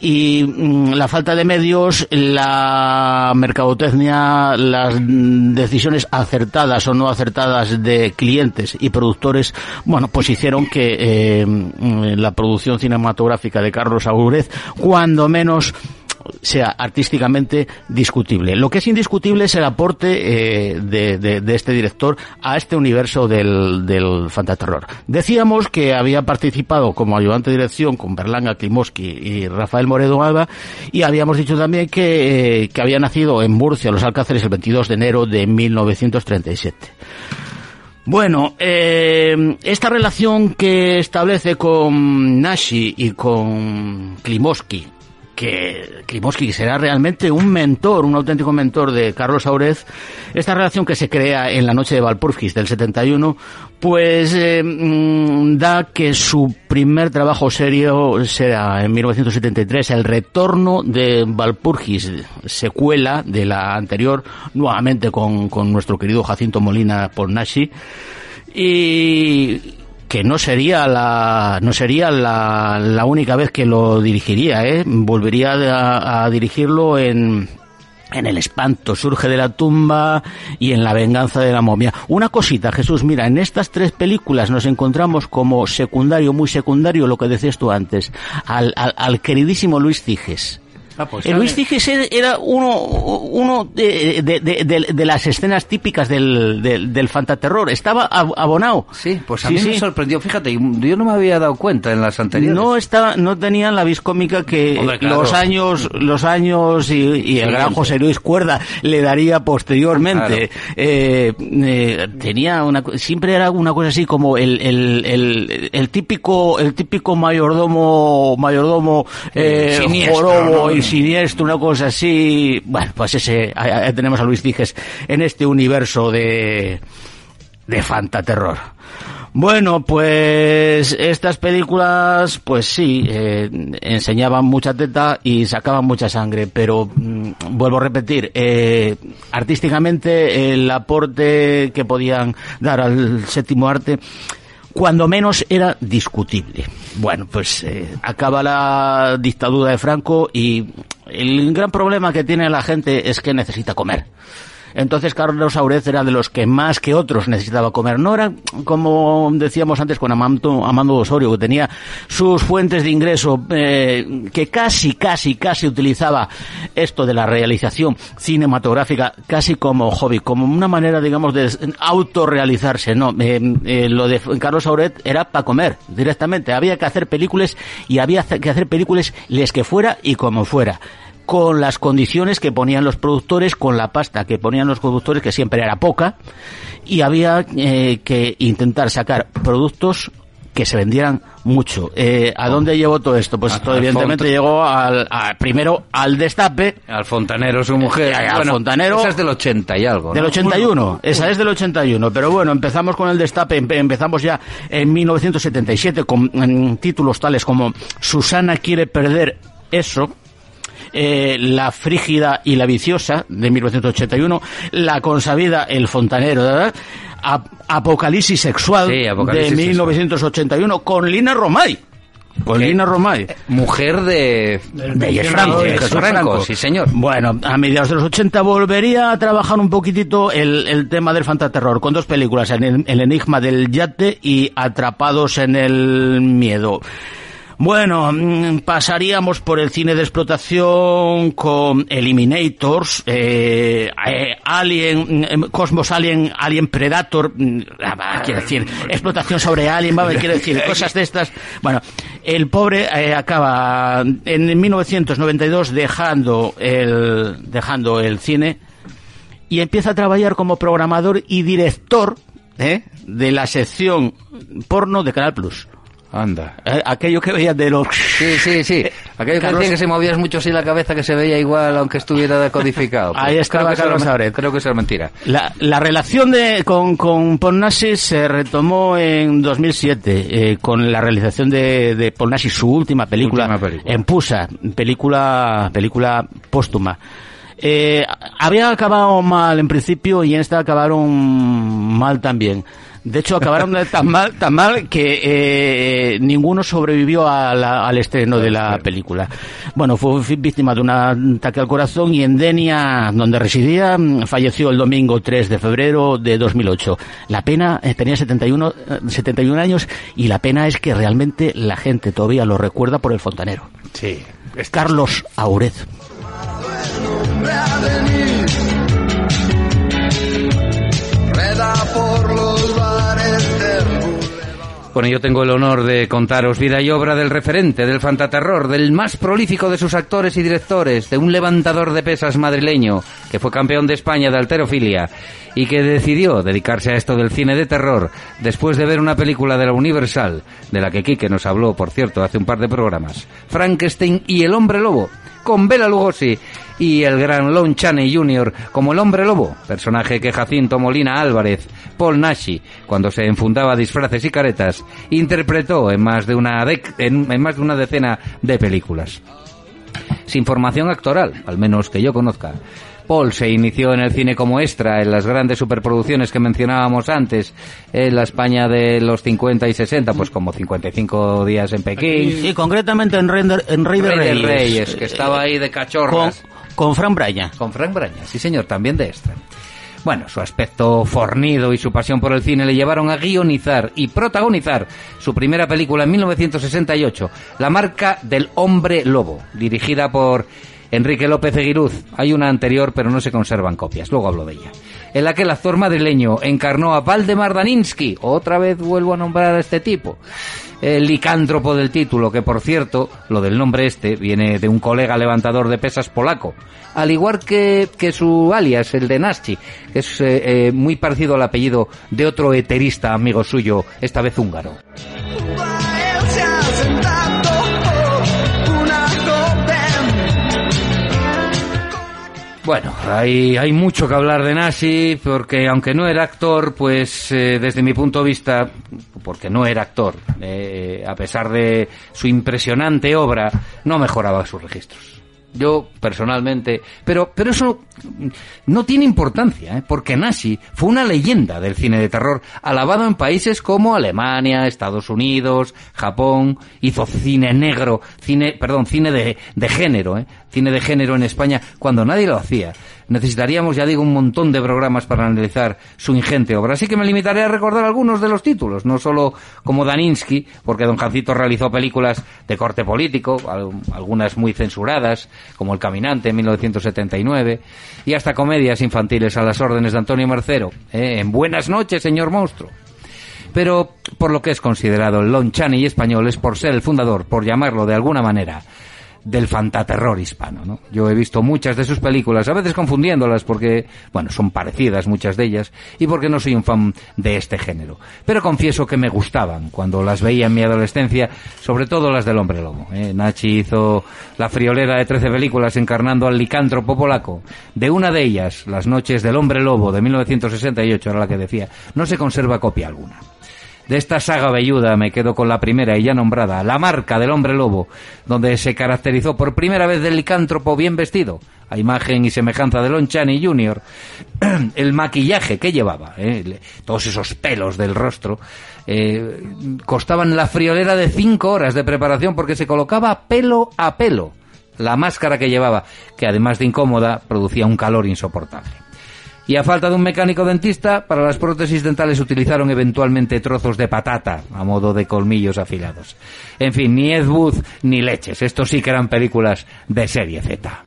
Y mm, la falta de medios, la mercadotecnia, las decisiones acertadas o no acertadas de clientes y productores, bueno, pues hicieron que eh, mm, la producción cinematográfica de Carlos Aurez, cuando menos, sea artísticamente discutible. Lo que es indiscutible es el aporte eh, de, de- este director a este universo del, del fantaterror. Decíamos que había participado como ayudante de dirección con Berlanga, Klimovsky y Rafael Moredo Alba y habíamos dicho también que, eh, que había nacido en Murcia, Los Alcáceres, el 22 de enero de 1937. Bueno, eh, esta relación que establece con Nashi y con Klimovsky, que Klimovsky será realmente un mentor, un auténtico mentor de Carlos Aurez, esta relación que se crea en la noche de Valpurgis del 71, pues eh, mm, da que su primer trabajo serio será en 1973 el retorno de Valpurgis, secuela de la anterior, nuevamente con, con nuestro querido Jacinto Molina por Nashi, y que no sería la no sería la, la única vez que lo dirigiría ¿eh? volvería a, dirigirlo en en el espanto surge de la tumba y en la venganza de la momia. Una cosita, Jesús, mira, en estas tres películas nos encontramos como secundario, muy secundario, lo que decías tú antes, al, al, al queridísimo Luis Ciges. Ah, pues El sabe- Luis Ciges era uno, uno de, de, de- de- las escenas típicas del, del, del fantaterror. Estaba ab- abonado. Sí, pues a Sí, mí me sorprendió. Fíjate, yo no me había dado cuenta en las anteriores. No estaba, no tenían la vis cómica que Hombre, claro. los años, los años y, y el gran. José Luis Cuerda le daría posteriormente. Eh, eh, tenía una, siempre era una cosa así como el, el, el, el típico, el típico mayordomo, mayordomo, eh, siniestro, jorobo ¿no? y siniestro, una cosa así. Bueno, pues ese, ahí tenemos a Luis Dijes en este universo de, de fantaterror. Bueno, pues estas películas, pues sí, eh, enseñaban mucha teta y sacaban mucha sangre, pero mm, vuelvo a repetir, eh, artísticamente el aporte que podían dar al séptimo arte, cuando menos era discutible. Bueno, pues eh, acaba la dictadura de Franco y el gran problema que tiene la gente es que necesita comer. Entonces Carlos Aurez era de los que más que otros necesitaba comer. No era como decíamos antes con Amando, Amando Osorio, que tenía sus fuentes de ingreso, eh, que casi, casi, casi utilizaba esto de la realización cinematográfica casi como hobby, como una manera, digamos, de autorrealizarse. No, eh, eh, lo de Carlos Aurez era para comer directamente. Había que hacer películas y había que hacer películas les que fuera y como fuera con las condiciones que ponían los productores, con la pasta que ponían los productores, que siempre era poca, y había eh, que intentar sacar productos que se vendieran mucho. Eh, ¿A dónde llevó todo esto? Pues esto evidentemente llegó al, a- primero al destape Al fontanero, su mujer. Eh, al fontanero- Esa es del 80 y algo. del ¿no? 81. Esa es del 81. Pero bueno, empezamos con el destape. empe- Empezamos ya en 1977 con títulos tales como Susana quiere perder eso. Eh, la frígida y la viciosa de 1981, la consabida El Fontanero, ¿verdad? Ap- Apocalipsis sexual Sí, Apocalipsis de sexual. 1981 con Lina Romay. Con ¿Qué? Lina Romay. Mujer de... Franco, de Jesús Jesús Franco, Franco. sí señor. Bueno, a mediados de los 80 volvería a trabajar un poquitito el, el tema del fantaterror con dos películas, en el, El enigma del yate y Atrapados en el miedo. Bueno, mm, pasaríamos por el cine de explotación con Eliminators, eh, eh, Alien, mm, Cosmos Alien, Alien Predator, mm, ah, va, quiere decir, explotación sobre Alien, va, quiere decir, cosas de estas. Bueno, el pobre eh, acaba en 1992 dejando el, dejando el cine y empieza a trabajar como programador y director ¿eh? de la sección porno de Canal Plus. Anda. Eh, aquello que veías de los... Sí, sí, sí. Aquello que Carlos- decía que se movías mucho así la cabeza que se veía igual aunque estuviera decodificado. Ahí estaba creo que Carlos. Creo que eso era mentira. La, la relación de, con, con Paul Nassif se retomó en 2007 eh, con la realización de, de Paul Nassif, su última película, Última película. en Pusa, película, película póstuma. Eh, había acabado mal en principio y en esta acabaron mal también. De hecho, acabaron de- tan mal, tan mal que eh, ninguno sobrevivió a la- al estreno de la película. Bueno, fue víctima de un ataque al corazón y en Denia, donde residía, falleció el domingo 3 de febrero de 2008. La pena, eh, tenía 71, eh, 71 años y la pena es que realmente la gente todavía lo recuerda por el fontanero. Sí. Es Carlos Aurez. Reda por los bares del Bueno, yo tengo el honor de contaros vida y obra del referente, del fantaterror, del más prolífico de sus actores y directores, de un levantador de pesas madrileño que fue campeón de España de alterofilia y que decidió dedicarse a esto del cine de terror después de ver una película de la Universal, de la que Quique nos habló, por cierto, hace un par de programas, Frankenstein y el hombre lobo, con Bela Lugosi y el gran Lon Chaney Jr. como el hombre lobo, personaje que Jacinto Molina Álvarez, Paul Nashi, cuando se enfundaba disfraces y caretas, interpretó en más de una, en, en más de una decena de películas. Sin formación actoral, al menos que yo conozca. Paul se inició en el cine como extra en las grandes superproducciones que mencionábamos antes, en la España de los 50 y 60, pues como 55 días en Pekín, Y concretamente en, Render- en Rey de Rey de Reyes. Reyes, que estaba ahí de con, cachorras. con Fran Braya. Con Frank Braña, sí señor, también de extra. Bueno, su aspecto fornido y su pasión por el cine le llevaron a guionizar y protagonizar su primera película en 1968, La marca del hombre lobo, dirigida por Enrique López Eguiruz. Hay una anterior, pero no se conservan copias, luego hablo de ella. En la que el actor madrileño encarnó a Valdemar Daninsky, otra vez vuelvo a nombrar a este tipo, el licántropo del título, que por cierto, lo del nombre este viene de un colega levantador de pesas polaco, al igual que, que su alias, el de Naschi, que es eh, eh, muy parecido al apellido de otro eterista amigo suyo, esta vez húngaro. Bueno, hay, hay mucho que hablar de Nashi, porque aunque no era actor, pues eh, desde mi punto de vista, porque no era actor, eh, a pesar de su impresionante obra, no mejoraba sus registros. Yo, personalmente, pero, pero eso no tiene importancia, ¿eh? porque Nashi fue una leyenda del cine de terror, alabado en países como Alemania, Estados Unidos, Japón, hizo cine negro, cine, perdón, cine de, de género, ¿eh? cine de género en España, cuando nadie lo hacía. Necesitaríamos, ya digo, un montón de programas para analizar su ingente obra, así que me limitaré a recordar algunos de los títulos, no solo como Daninsky, porque Don Jancito realizó películas de corte político, al- algunas muy censuradas, como El Caminante en 1979, y hasta comedias infantiles a las órdenes de Antonio Mercero, ¿eh? en Buenas noches, señor monstruo. Pero por lo que es considerado el Lon Chaney español es por ser el fundador, por llamarlo de alguna manera, del fantaterror hispano. ¿no? Yo he visto muchas de sus películas, a veces confundiéndolas porque, bueno, son parecidas muchas de ellas y porque no soy un fan de este género. Pero confieso que me gustaban cuando las veía en mi adolescencia, sobre todo las del hombre lobo. ¿eh? Nachi hizo la friolera de 13 películas encarnando al licántropo polaco. De una de ellas, Las noches del hombre lobo de 1968, era la que decía, no se conserva copia alguna. De esta saga velluda me quedo con la primera y ya nombrada, La marca del hombre lobo, donde se caracterizó por primera vez del licántropo bien vestido, a imagen y semejanza de Lon Chaney Jr., el maquillaje que llevaba, ¿eh? todos esos pelos del rostro, eh, costaban la friolera de cinco horas de preparación porque se colocaba pelo a pelo la máscara que llevaba, que además de incómoda, producía un calor insoportable. Y a falta de un mecánico dentista, para las prótesis dentales utilizaron eventualmente trozos de patata a modo de colmillos afilados. En fin, ni Ed Wood ni leches. Estos sí que eran películas de serie Z.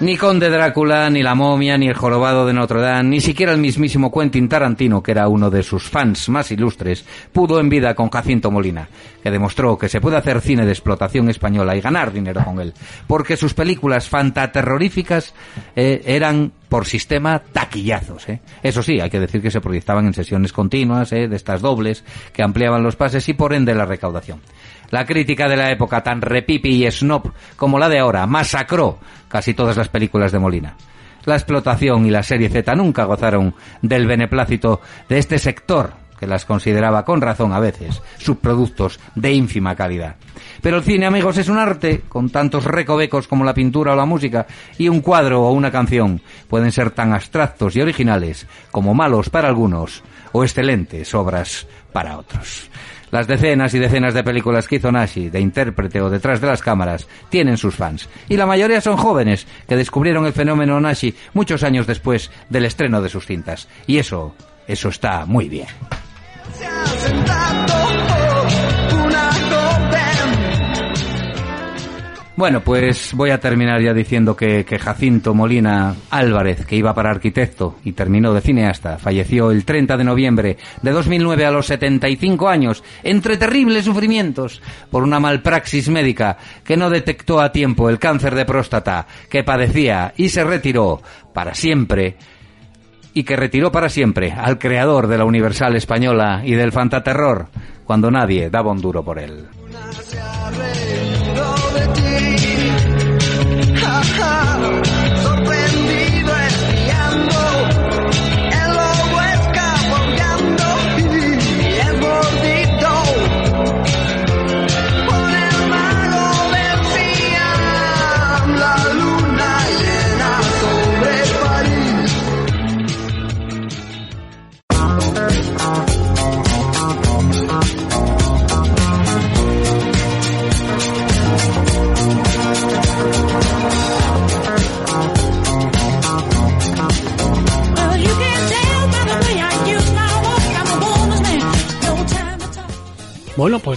Ni Conde Drácula, ni La momia, ni El jorobado de Notre Dame, ni siquiera el mismísimo Quentin Tarantino, que era uno de sus fans más ilustres, pudo en vida con Jacinto Molina, que demostró que se puede hacer cine de explotación española y ganar dinero con él, porque sus películas fantaterroríficas eh, eran por sistema taquillazos. ¿eh? Eso sí, hay que decir que se proyectaban en sesiones continuas, ¿eh? de estas dobles, que ampliaban los pases y por ende la recaudación. La crítica de la época tan repipi y snob como la de ahora masacró casi todas las películas de Molina. La explotación y la serie Z nunca gozaron del beneplácito de este sector que las consideraba con razón a veces subproductos de ínfima calidad. Pero el cine, amigos, es un arte con tantos recovecos como la pintura o la música, y un cuadro o una canción pueden ser tan abstractos y originales como malos para algunos o excelentes obras para otros. Las decenas y decenas de películas que hizo Nashi, de intérprete o detrás de las cámaras, tienen sus fans. Y la mayoría son jóvenes que descubrieron el fenómeno Nashi muchos años después del estreno de sus cintas. Y eso, eso está muy bien. Bueno, pues voy a terminar ya diciendo que, Jacinto Molina Álvarez, que iba para arquitecto y terminó de cineasta, falleció el 30 de noviembre de 2009 a los 75 años, entre terribles sufrimientos, por una malpraxis médica que no detectó a tiempo el cáncer de próstata que padecía y se retiró para siempre y que retiró para siempre al creador de la Universal Española y del Fantaterror, cuando nadie daba un duro por él.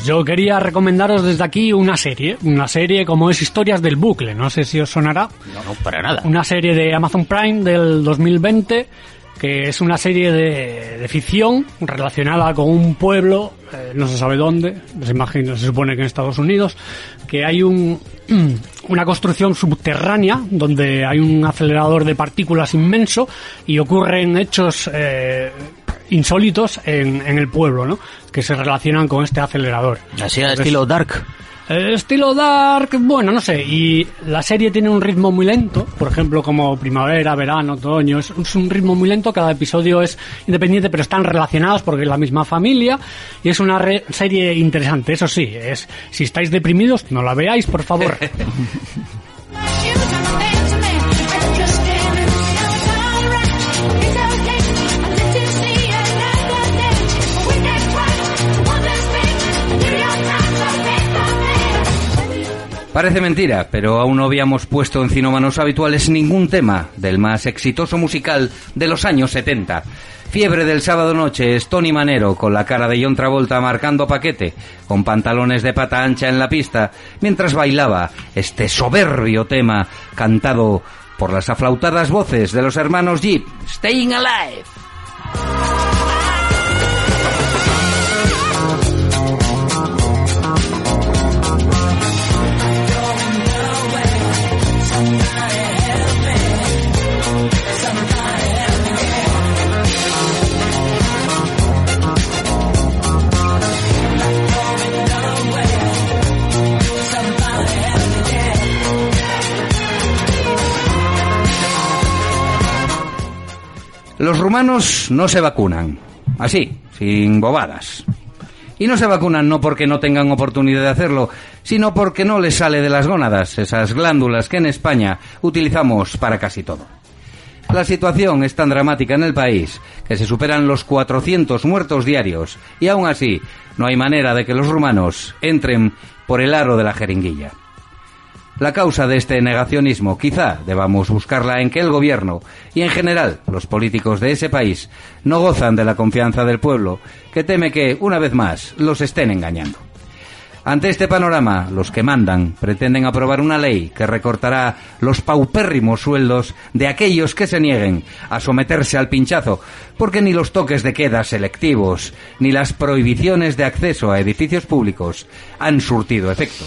Yo quería recomendaros desde aquí una serie, una serie como es Historias del Bucle, no sé si os sonará, No, no, para nada. una serie de Amazon Prime del 2020 que es una serie de, de ficción relacionada con un pueblo, eh, no se sabe dónde, se imagina, se supone que en Estados Unidos, que hay un, una construcción subterránea donde hay un acelerador de partículas inmenso y ocurren hechos eh, insólitos en, en el pueblo, ¿no? Que se relacionan con este acelerador. Así al estilo Dark. eh, estilo dark, bueno, no sé, y la serie tiene un ritmo muy lento, por ejemplo, como primavera, verano, otoño, es, es un ritmo muy lento, cada episodio es independiente, pero están relacionados porque es la misma familia, y es una re- serie interesante, eso sí, es si estáis deprimidos, no la veáis, por favor. Parece mentira, pero aún no habíamos puesto en Cinómanos Habituales ningún tema del más exitoso musical de los años 70. Fiebre del sábado noche es Tony Manero con la cara de John Travolta marcando paquete, con pantalones de pata ancha en la pista, mientras bailaba este soberbio tema cantado por las aflautadas voces de los hermanos Jeep, Staying Alive. Los rumanos no se vacunan. Así, sin bobadas. Y no se vacunan no porque no tengan oportunidad de hacerlo, sino porque no les sale de las gónadas, esas glándulas que en España utilizamos para casi todo. La situación es tan dramática en el país que se superan los 400 muertos diarios y aún así no hay manera de que los rumanos entren por el aro de la jeringuilla. La causa de este negacionismo quizá debamos buscarla en que el gobierno y en general los políticos de ese país no gozan de la confianza del pueblo, que teme que, una vez más, los estén engañando. Ante este panorama, los que mandan pretenden aprobar una ley que recortará los paupérrimos sueldos de aquellos que se nieguen a someterse al pinchazo, porque ni los toques de queda selectivos ni las prohibiciones de acceso a edificios públicos han surtido efecto.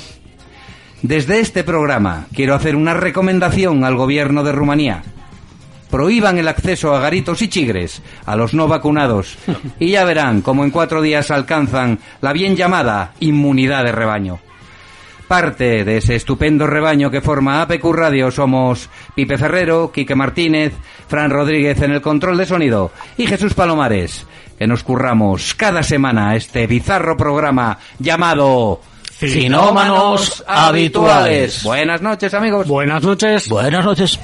Desde este programa quiero hacer una recomendación al gobierno de Rumanía. Prohíban el acceso a garitos y chigres a los no vacunados y ya verán cómo en cuatro días alcanzan la bien llamada inmunidad de rebaño. Parte de ese estupendo rebaño que forma APQ Radio somos Pipe Ferrero, Quique Martínez, Fran Rodríguez en el control de sonido y Jesús Palomares, que nos curramos cada semana este bizarro programa llamado Cinómanos habituales. Buenas noches amigos. Buenas noches. Buenas noches.